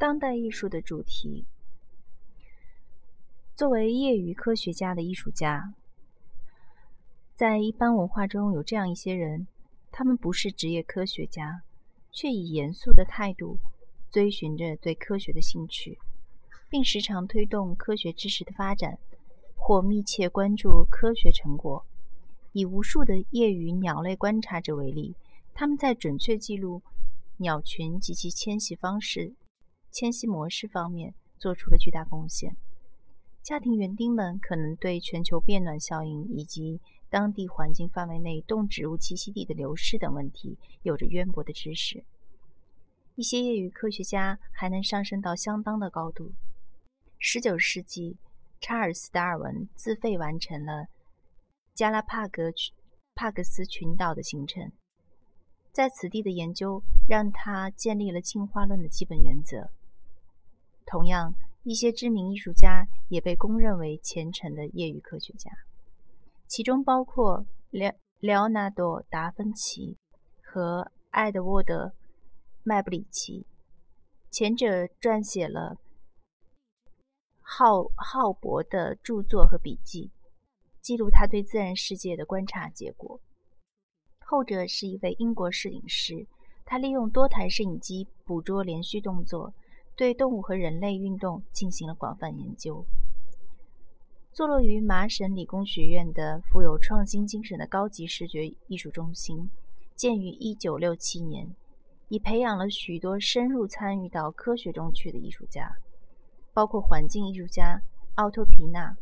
当代艺术的主题。作为业余科学家的艺术家，在一般文化中有这样一些人，他们不是职业科学家，却以严肃的态度追寻着对科学的兴趣，并时常推动科学知识的发展，或密切关注科学成果。以无数的业余鸟类观察者为例，他们在准确记录鸟群及其迁徙方式、迁徙模式方面做出了巨大贡献。家庭园丁们可能对全球变暖效应以及当地环境范围内动植物栖息地的流失等问题有着渊博的知识。一些业余科学家还能上升到相当的高度。19世纪，查尔斯·达尔文自费完成了。加拉帕格帕克斯群岛的形成，在此地的研究让他建立了进化论的基本原则。同样，一些知名艺术家也被公认为虔诚的业余科学家，其中包括列列奥纳多·达芬奇和爱德沃德·麦布里奇。前者撰写了浩浩博的著作和笔记。记录他对自然世界的观察结果。后者是一位英国摄影师，他利用多台摄影机捕捉连续动作，对动物和人类运动进行了广泛研究。坐落于麻省理工学院的富有创新精神的高级视觉艺术中心，建于1967年，已培养了许多深入参与到科学中去的艺术家，包括环境艺术家奥托·皮纳。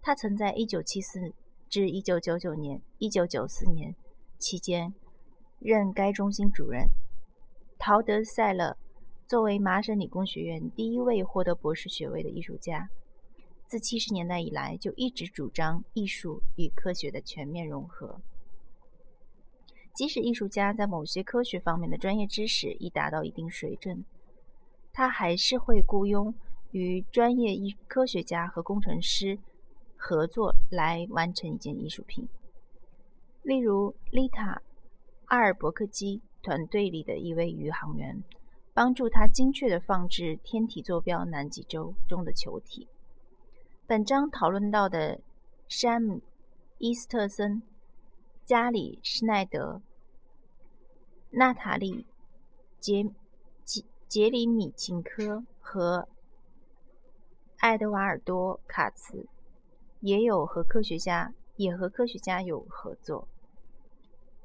他曾在1974至1999年、1994年期间任该中心主任。陶德·塞勒作为麻省理工学院第一位获得博士学位的艺术家，自70年代以来就一直主张艺术与科学的全面融合。即使艺术家在某些科学方面的专业知识已达到一定水准，他还是会雇佣与专业艺科学家和工程师。合作来完成一件艺术品。例如，丽塔·阿尔伯克基团队里的一位宇航员，帮助他精确地放置天体坐标南极洲中的球体。本章讨论到的山姆·伊斯特森、加里·施奈德、娜塔莉·杰杰杰里米琴科和爱德瓦尔多·卡茨。也有和科学家也和科学家有合作。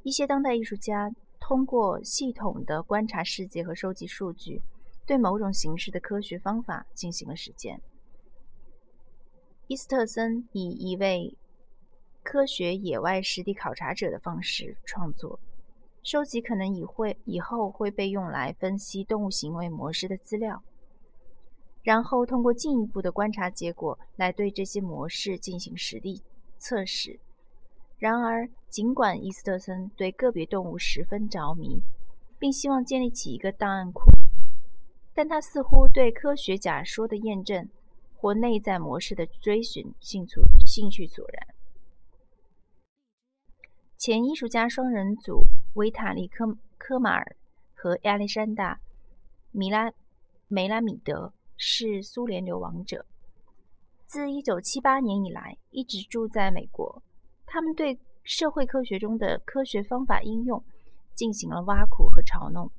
一些当代艺术家通过系统的观察世界和收集数据，对某种形式的科学方法进行了实践。伊斯特森以一位科学野外实地考察者的方式创作，收集可能以会以后会被用来分析动物行为模式的资料。然后通过进一步的观察结果来对这些模式进行实地测试。然而，尽管伊斯特森对个别动物十分着迷，并希望建立起一个档案库，但他似乎对科学假说的验证或内在模式的追寻兴趣兴趣索然。前艺术家双人组维塔利科科马尔和亚历山大米拉梅拉米德。是苏联流亡者，自1978年以来一直住在美国。他们对社会科学中的科学方法应用进行了挖苦和嘲弄。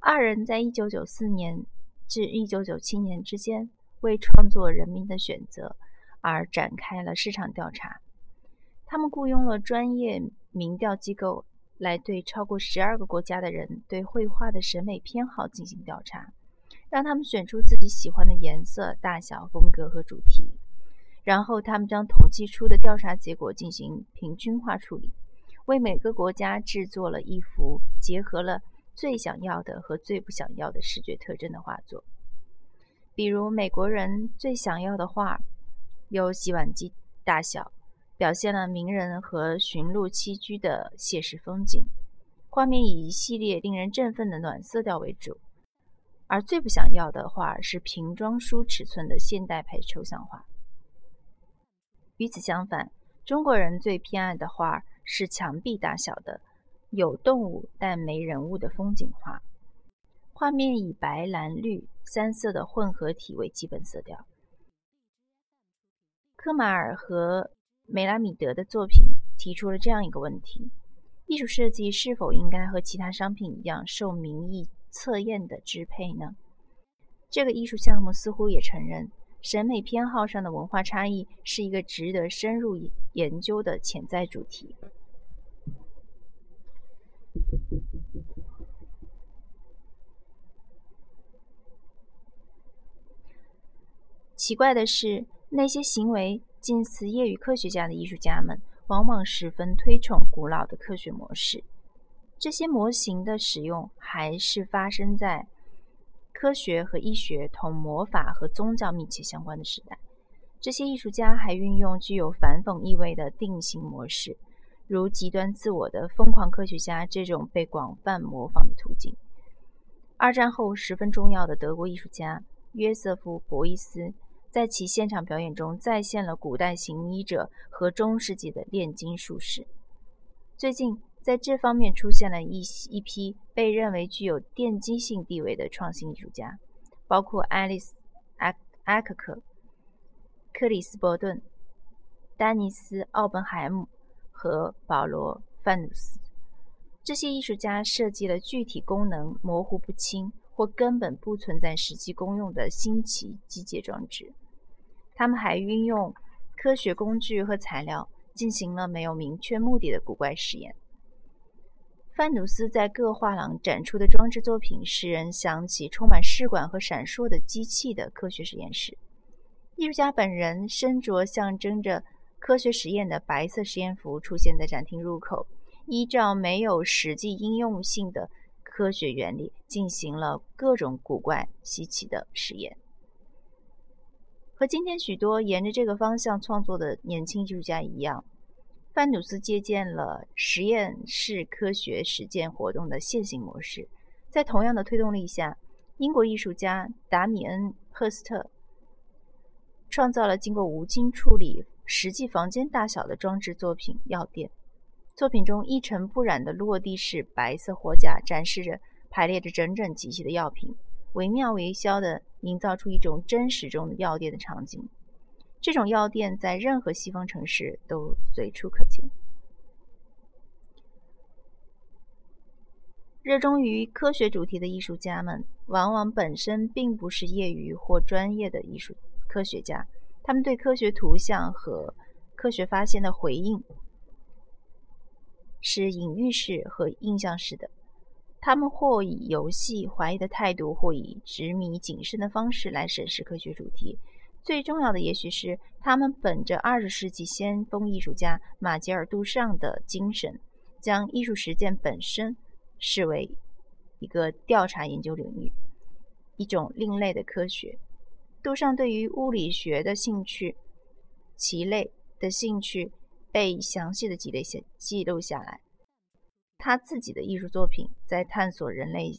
二人在1994年至1997年之间为创作《人民的选择》而展开了市场调查。他们雇佣了专业民调机构来对超过12个国家的人对绘画的审美偏好进行调查。让他们选出自己喜欢的颜色、大小、风格和主题，然后他们将统计出的调查结果进行平均化处理，为每个国家制作了一幅结合了最想要的和最不想要的视觉特征的画作。比如，美国人最想要的画有洗碗机大小，表现了名人和驯鹿栖居的写实风景，画面以一系列令人振奋的暖色调为主。而最不想要的画是瓶装书尺寸的现代派抽象画。与此相反，中国人最偏爱的画是墙壁大小的有动物但没人物的风景画。画面以白、蓝、绿三色的混合体为基本色调。科马尔和梅拉米德的作品提出了这样一个问题：艺术设计是否应该和其他商品一样受民意测验的支配呢？这个艺术项目似乎也承认，审美偏好上的文化差异是一个值得深入研究的潜在主题。奇怪的是，那些行为近似业余科学家的艺术家们，往往十分推崇古老的科学模式。这些模型的使用还是发生在科学和医学同魔法和宗教密切相关的时代。这些艺术家还运用具有反讽意味的定型模式。如极端自我的疯狂科学家这种被广泛模仿的途径。二战后十分重要的德国艺术家约瑟夫·博伊斯在其现场表演中再现了古代行医者和中世纪的炼金术士。最近，在这方面出现了一一批被认为具有奠基性地位的创新艺术家，包括爱丽丝·埃埃克克、克里斯伯顿、丹尼斯·奥本海姆。和保罗·范努斯，这些艺术家设计了具体功能模糊不清或根本不存在实际功用的新奇机械装置。他们还运用科学工具和材料进行了没有明确目的的古怪实验。范努斯在各画廊展出的装置作品，使人想起充满试管和闪烁的机器的科学实验室。艺术家本人身着象征着。科学实验的白色实验服出现在展厅入口，依照没有实际应用性的科学原理进行了各种古怪稀奇的实验。和今天许多沿着这个方向创作的年轻艺术家一样，范努斯借鉴了实验室科学实践活动的现行模式。在同样的推动力下，英国艺术家达米恩·赫斯特创造了经过无菌处理。实际房间大小的装置作品药店，作品中一尘不染的落地式白色货架展示着排列着整整齐齐的药品，惟妙惟肖地营造出一种真实中的药店的场景。这种药店在任何西方城市都随处可见。热衷于科学主题的艺术家们，往往本身并不是业余或专业的艺术科学家。他们对科学图像和科学发现的回应是隐喻式和印象式的。他们或以游戏、怀疑的态度，或以执迷、谨慎的方式来审视科学主题。最重要的，也许是他们本着二十世纪先锋艺术家马杰尔·杜尚的精神，将艺术实践本身视为一个调查研究领域，一种另类的科学。杜尚对于物理学的兴趣，其类的兴趣被详细的记录下记录下来。他自己的艺术作品在探索人类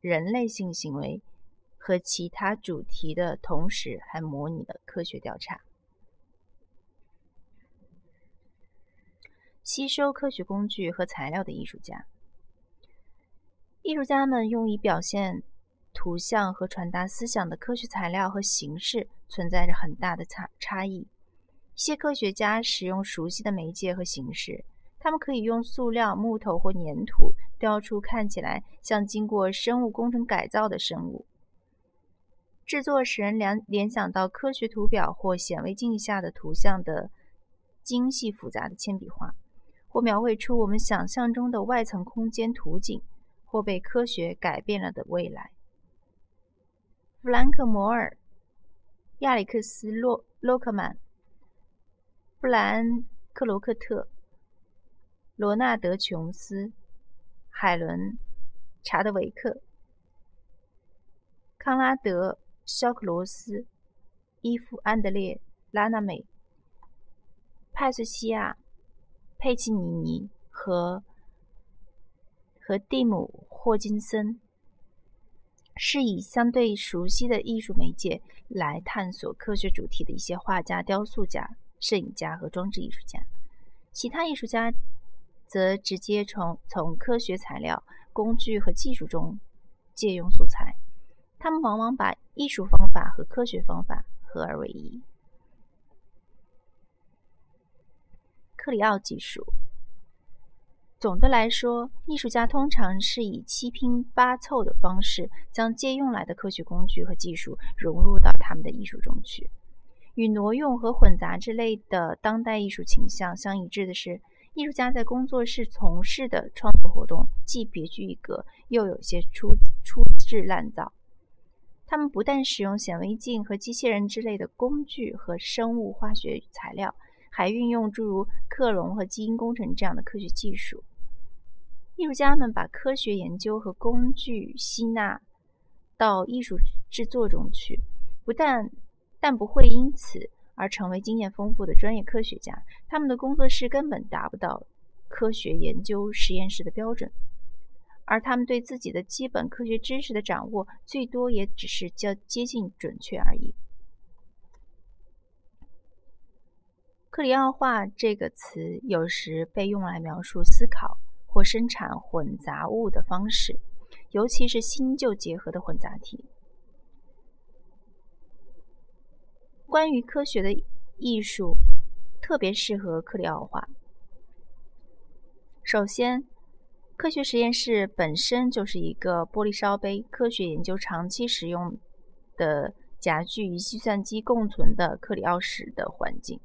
人类性行为和其他主题的同时，还模拟了科学调查。吸收科学工具和材料的艺术家，艺术家们用以表现。图像和传达思想的科学材料和形式存在着很大的差差异。一些科学家使用熟悉的媒介和形式，他们可以用塑料、木头或粘土雕出看起来像经过生物工程改造的生物。制作使人联联想到科学图表或显微镜下的图像的精细复杂的铅笔画，或描绘出我们想象中的外层空间图景，或被科学改变了的未来。弗兰克·摩尔、亚历克斯·洛洛克曼、布莱恩·克罗克特、罗纳德·琼斯、海伦·查德维克、康拉德·肖克罗斯、伊夫·安德烈、拉纳美、派斯西亚·佩奇尼尼和和蒂姆·霍金森。是以相对熟悉的艺术媒介来探索科学主题的一些画家、雕塑家、摄影家和装置艺术家。其他艺术家则直接从从科学材料、工具和技术中借用素材。他们往往把艺术方法和科学方法合二为一。克里奥技术。总的来说，艺术家通常是以七拼八凑的方式，将借用来的科学工具和技术融入到他们的艺术中去。与挪用和混杂之类的当代艺术倾向相一致的是，艺术家在工作室从事的创作活动既别具一格，又有些粗粗制滥造。他们不但使用显微镜和机器人之类的工具和生物化学材料，还运用诸如克隆和基因工程这样的科学技术。艺术家们把科学研究和工具吸纳到艺术制作中去，不但但不会因此而成为经验丰富的专业科学家。他们的工作室根本达不到科学研究实验室的标准，而他们对自己的基本科学知识的掌握，最多也只是较接近准确而已。克里奥化这个词有时被用来描述思考。或生产混杂物的方式，尤其是新旧结合的混杂体。关于科学的艺术，特别适合克里奥化。首先，科学实验室本身就是一个玻璃烧杯，科学研究长期使用的夹具与计算机共存的克里奥式的环境。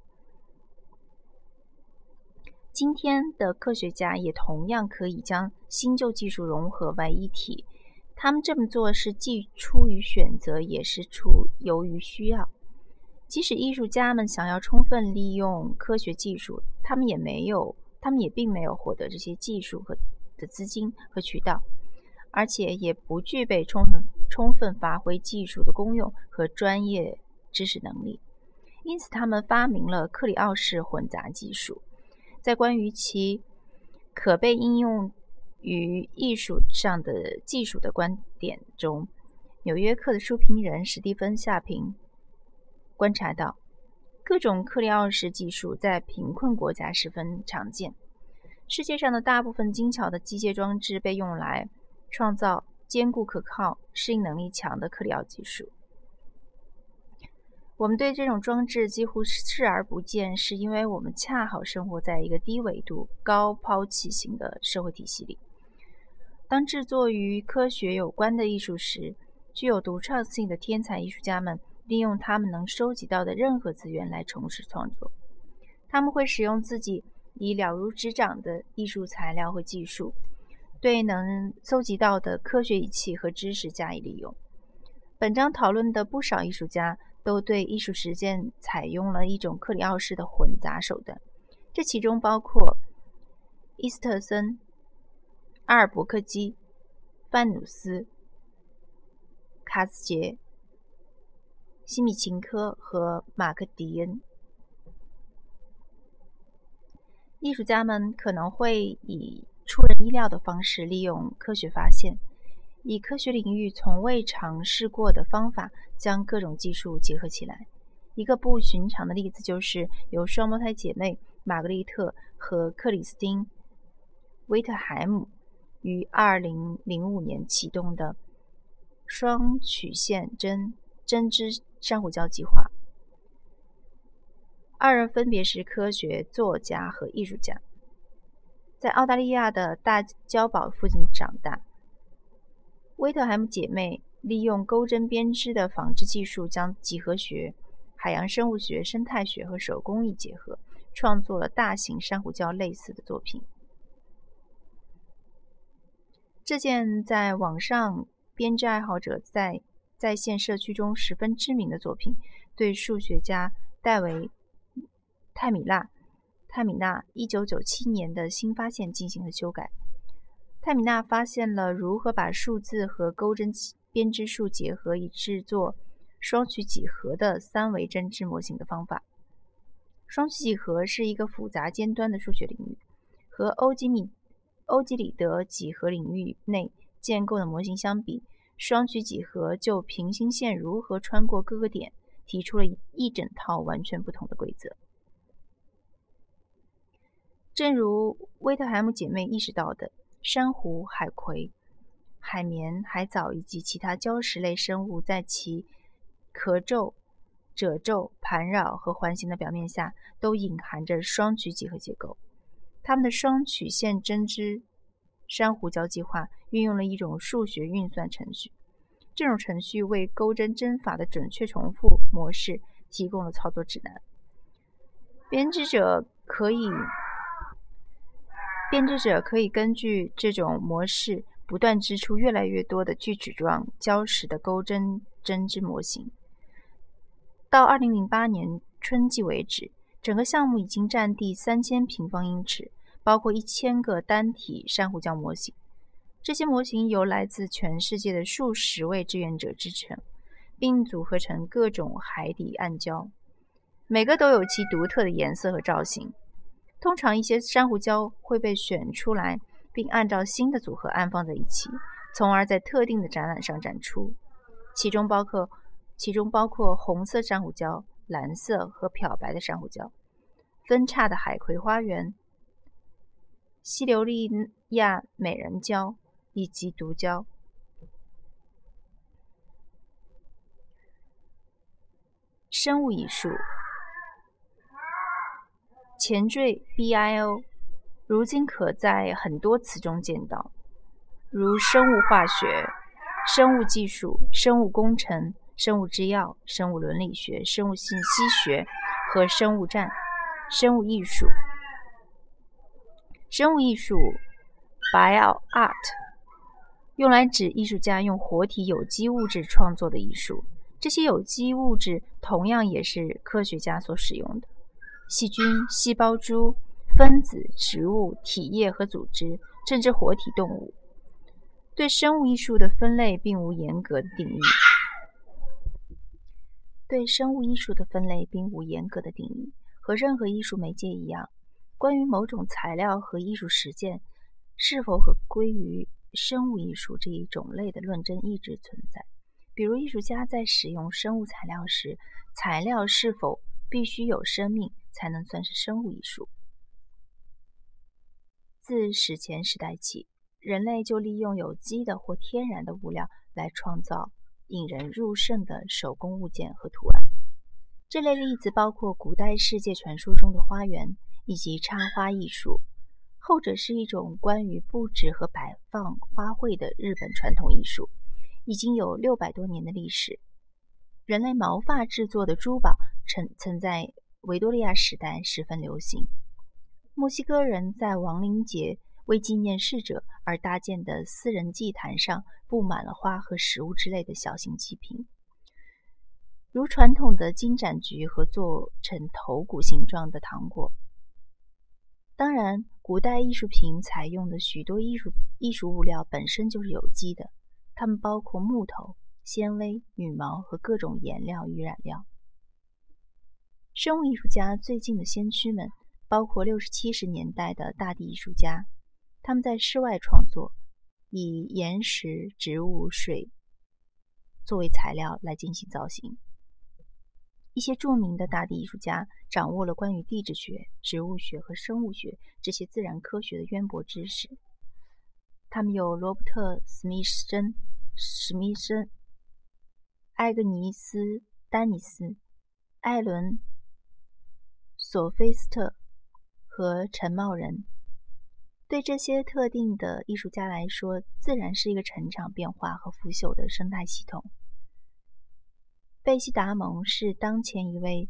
今天的科学家也同样可以将新旧技术融合为一体。他们这么做是既出于选择，也是出由于需要。即使艺术家们想要充分利用科学技术，他们也没有，他们也并没有获得这些技术和的资金和渠道，而且也不具备充分充分发挥技术的功用和专业知识能力。因此，他们发明了克里奥式混杂技术。在关于其可被应用于艺术上的技术的观点中，《纽约客》的书评人史蒂芬·夏平观察到，各种克里奥式技术在贫困国家十分常见。世界上的大部分精巧的机械装置被用来创造坚固可靠、适应能力强的克里奥技术。我们对这种装置几乎视而不见，是因为我们恰好生活在一个低纬度、高抛弃型的社会体系里。当制作与科学有关的艺术时，具有独创性的天才艺术家们利用他们能收集到的任何资源来从事创作。他们会使用自己以了如指掌的艺术材料和技术，对能搜集到的科学仪器和知识加以利用。本章讨论的不少艺术家。都对艺术实践采用了一种克里奥式的混杂手段，这其中包括伊斯特森、阿尔伯克基、范努斯、卡斯杰、西米琴科和马克迪恩。艺术家们可能会以出人意料的方式利用科学发现。以科学领域从未尝试过的方法，将各种技术结合起来。一个不寻常的例子就是由双胞胎姐妹玛格丽特和克里斯汀·威特海姆于2005年启动的双曲线针针织珊瑚礁计划。二人分别是科学作家和艺术家，在澳大利亚的大礁堡附近长大。威特海姆姐妹利用钩针编织的纺织技术，将几何学、海洋生物学、生态学和手工艺结合，创作了大型珊瑚礁类似的作品。这件在网上编织爱好者在在线社区中十分知名的作品，对数学家戴维·泰米纳泰米纳1997年的新发现进行了修改。泰米纳发现了如何把数字和钩针编织术结合，以制作双曲几何的三维针织模型的方法。双曲几何是一个复杂尖端的数学领域，和欧几米欧几里得几何领域内建构的模型相比，双曲几何就平行线如何穿过各个点提出了一整套完全不同的规则。正如威特海姆姐妹意识到的。珊瑚、海葵、海绵、海藻以及其他礁石类生物在其壳皱、褶皱、盘绕和环形的表面下，都隐含着双曲几何结构。它们的双曲线针织珊瑚礁计划运用了一种数学运算程序，这种程序为钩针针法的准确重复模式提供了操作指南。编织者可以，编织者可以根据这种模式不断织出越来越多的锯齿状礁石的钩针针织模型。到2008年春季为止，整个项目已经占地三千平方英尺。包括一千个单体珊瑚礁模型，这些模型由来自全世界的数十位志愿者制成，并组合成各种海底暗礁，每个都有其独特的颜色和造型。通常，一些珊瑚礁会被选出来，并按照新的组合安放在一起，从而在特定的展览上展出。其中包括其中包括红色珊瑚礁、蓝色和漂白的珊瑚礁、分叉的海葵花园。西流利亚美人礁以及毒礁。生物艺术，前缀 bio，如今可在很多词中见到，如生物化学、生物技术、生物工程、生物制药、生物伦理学、生物信息学和生物战、生物艺术。生物艺术 （bio art） 用来指艺术家用活体有机物质创作的艺术。这些有机物质同样也是科学家所使用的：细菌、细胞株、分子、植物、体液和组织，甚至活体动物。对生物艺术的分类并无严格的定义。对生物艺术的分类并无严格的定义，和任何艺术媒介一样。关于某种材料和艺术实践是否可归于生物艺术这一种类的论证一直存在。比如，艺术家在使用生物材料时，材料是否必须有生命才能算是生物艺术？自史前时代起，人类就利用有机的或天然的物料来创造引人入胜的手工物件和图案。这类例子包括古代世界传说中的花园。以及插花艺术，后者是一种关于布置和摆放花卉的日本传统艺术，已经有六百多年的历史。人类毛发制作的珠宝曾曾在维多利亚时代十分流行。墨西哥人在亡灵节为纪念逝者而搭建的私人祭坛上布满了花和食物之类的小型祭品，如传统的金盏菊和做成头骨形状的糖果。当然，古代艺术品采用的许多艺术艺术物料本身就是有机的，它们包括木头、纤维、羽毛和各种颜料与染料。生物艺术家最近的先驱们包括六十七十年代的大地艺术家，他们在室外创作，以岩石、植物、水作为材料来进行造型。一些著名的大地艺术家掌握了关于地质学、植物学和生物学这些自然科学的渊博知识。他们有罗伯特·史密森、史密森、艾格尼斯·丹尼斯、艾伦·索菲斯特和陈茂仁。对这些特定的艺术家来说，自然是一个成长、变化和腐朽的生态系统。贝西达蒙是当前一位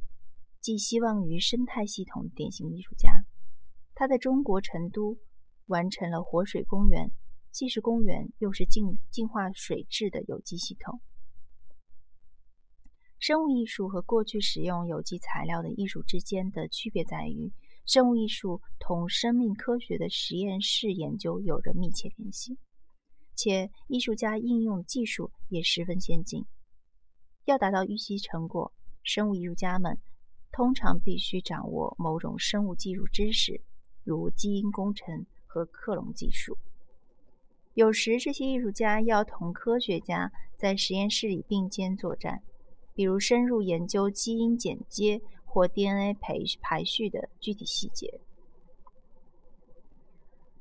寄希望于生态系统的典型艺术家。他在中国成都完成了活水公园，既是公园又是净净化水质的有机系统。生物艺术和过去使用有机材料的艺术之间的区别在于，生物艺术同生命科学的实验室研究有着密切联系，且艺术家应用技术也十分先进。要达到预期成果，生物艺术家们通常必须掌握某种生物技术知识，如基因工程和克隆技术。有时，这些艺术家要同科学家在实验室里并肩作战，比如深入研究基因剪接或 DNA 排排序的具体细节。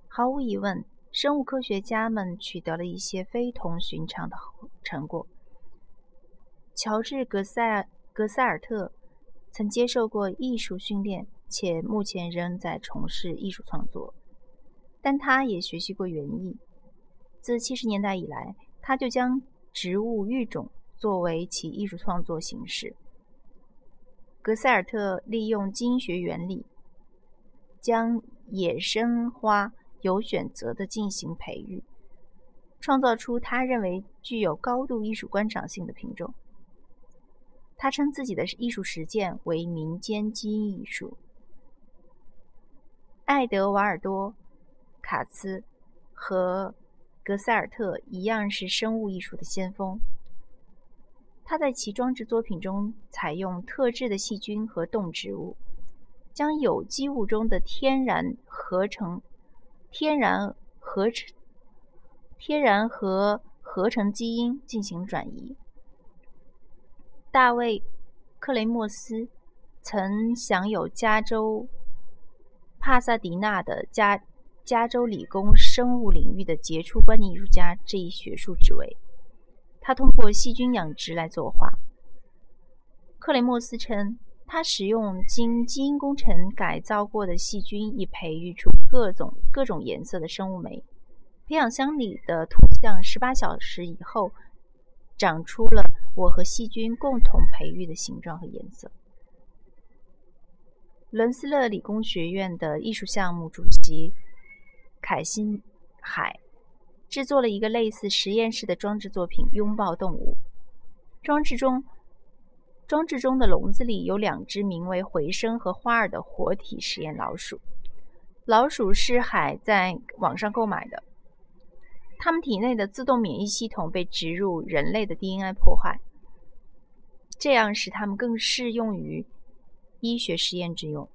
毫无疑问，生物科学家们取得了一些非同寻常的成果。乔治·格塞尔格塞尔特曾接受过艺术训练，且目前仍在从事艺术创作。但他也学习过园艺。自七十年代以来，他就将植物育种作为其艺术创作形式。格塞尔特利用基因学原理，将野生花有选择地进行培育，创造出他认为具有高度艺术观赏性的品种。他称自己的艺术实践为民间基因艺术。爱德瓦尔多。卡兹和格塞尔特一样是生物艺术的先锋。他在其装置作品中采用特制的细菌和动植物，将有机物中的天然合成、天然合成、天然和合成基因进行转移。大卫·克雷莫斯曾享有加州帕萨迪纳的加。加州理工生物领域的杰出观念艺术家这一学术职位，他通过细菌养殖来作画。克雷莫斯称，他使用经基因工程改造过的细菌，以培育出各种各种颜色的生物酶。培养箱里的图像十八小时以后，长出了我和细菌共同培育的形状和颜色。伦斯勒理工学院的艺术项目主席。凯辛海制作了一个类似实验室的装置作品《拥抱动物》。装置中，装置中的笼子里有两只名为回声和花儿的活体实验老鼠。老鼠是海在网上购买的，它们体内的自动免疫系统被植入人类的 DNA 破坏，这样使它们更适用于医学实验之用。